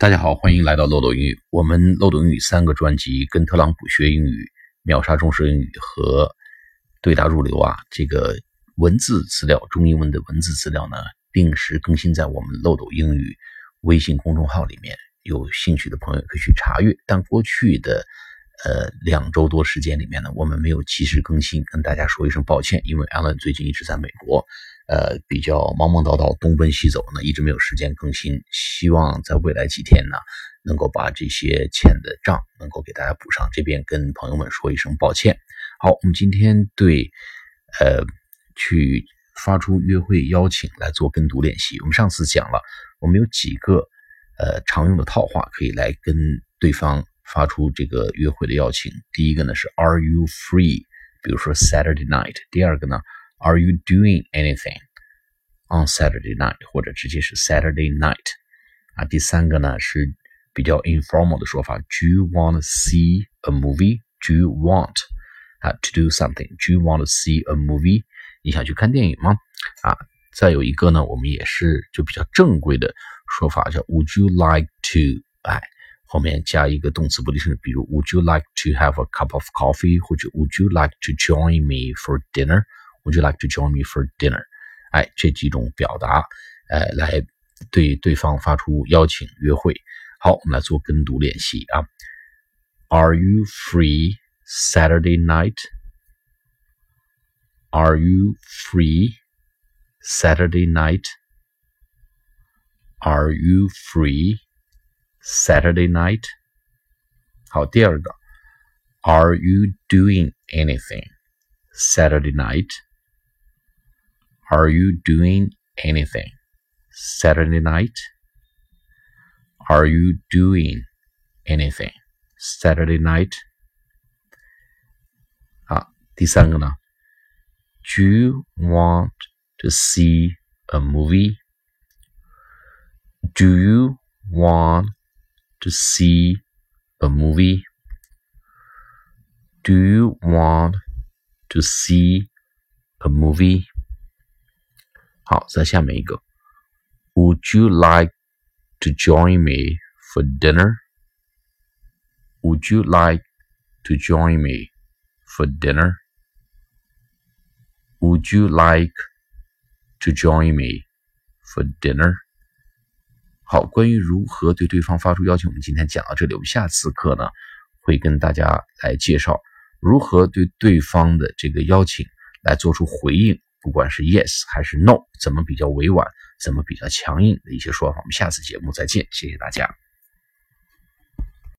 大家好，欢迎来到漏斗英语。我们漏斗英语三个专辑跟特朗普学英语、秒杀中式英语和对答入流啊，这个文字资料，中英文的文字资料呢，定时更新在我们漏斗英语微信公众号里面。有兴趣的朋友可以去查阅。但过去的呃两周多时间里面呢，我们没有及时更新，跟大家说一声抱歉，因为 Alan 最近一直在美国。呃，比较忙忙叨叨，东奔西走呢，一直没有时间更新。希望在未来几天呢，能够把这些欠的账能够给大家补上。这边跟朋友们说一声抱歉。好，我们今天对呃去发出约会邀请来做跟读练习。我们上次讲了，我们有几个呃常用的套话可以来跟对方发出这个约会的邀请。第一个呢是 Are you free？比如说 Saturday night。第二个呢？Are you doing anything on Saturday night？或者直接是 Saturday night 啊。第三个呢是比较 informal 的说法，Do you want to see a movie？Do you want 啊 to do something？Do you want to see a movie？你想去看电影吗？啊，再有一个呢，我们也是就比较正规的说法，叫 Would you like to？哎，后面加一个动词不定式，比如 Would you like to have a cup of coffee？或者 Would you like to join me for dinner？Would you like to join me for dinner？哎，这几种表达，呃，来 对对方发出邀请约会。好，我们来做跟读练习啊。Are you free Saturday night? Are you free Saturday night? Are you free Saturday night? 好，第二个，Are you doing anything Saturday night? Are you doing anything? Saturday night? Are you doing anything? Saturday night? 好，第三个呢？Do you want to see a movie? Do you want to see a movie? Do you want to see a movie? 好，再下面一个 ，Would you like to join me for dinner? Would you like to join me for dinner? Would you like to join me for dinner? 好，关于如何对对方发出邀请，我们今天讲到这里。我们下次课呢，会跟大家来介绍如何对对方的这个邀请来做出回应。 不管是 yes 还是 no，怎么比较委婉，怎么比较强硬的一些说法，我们下次节目再见，谢谢大家。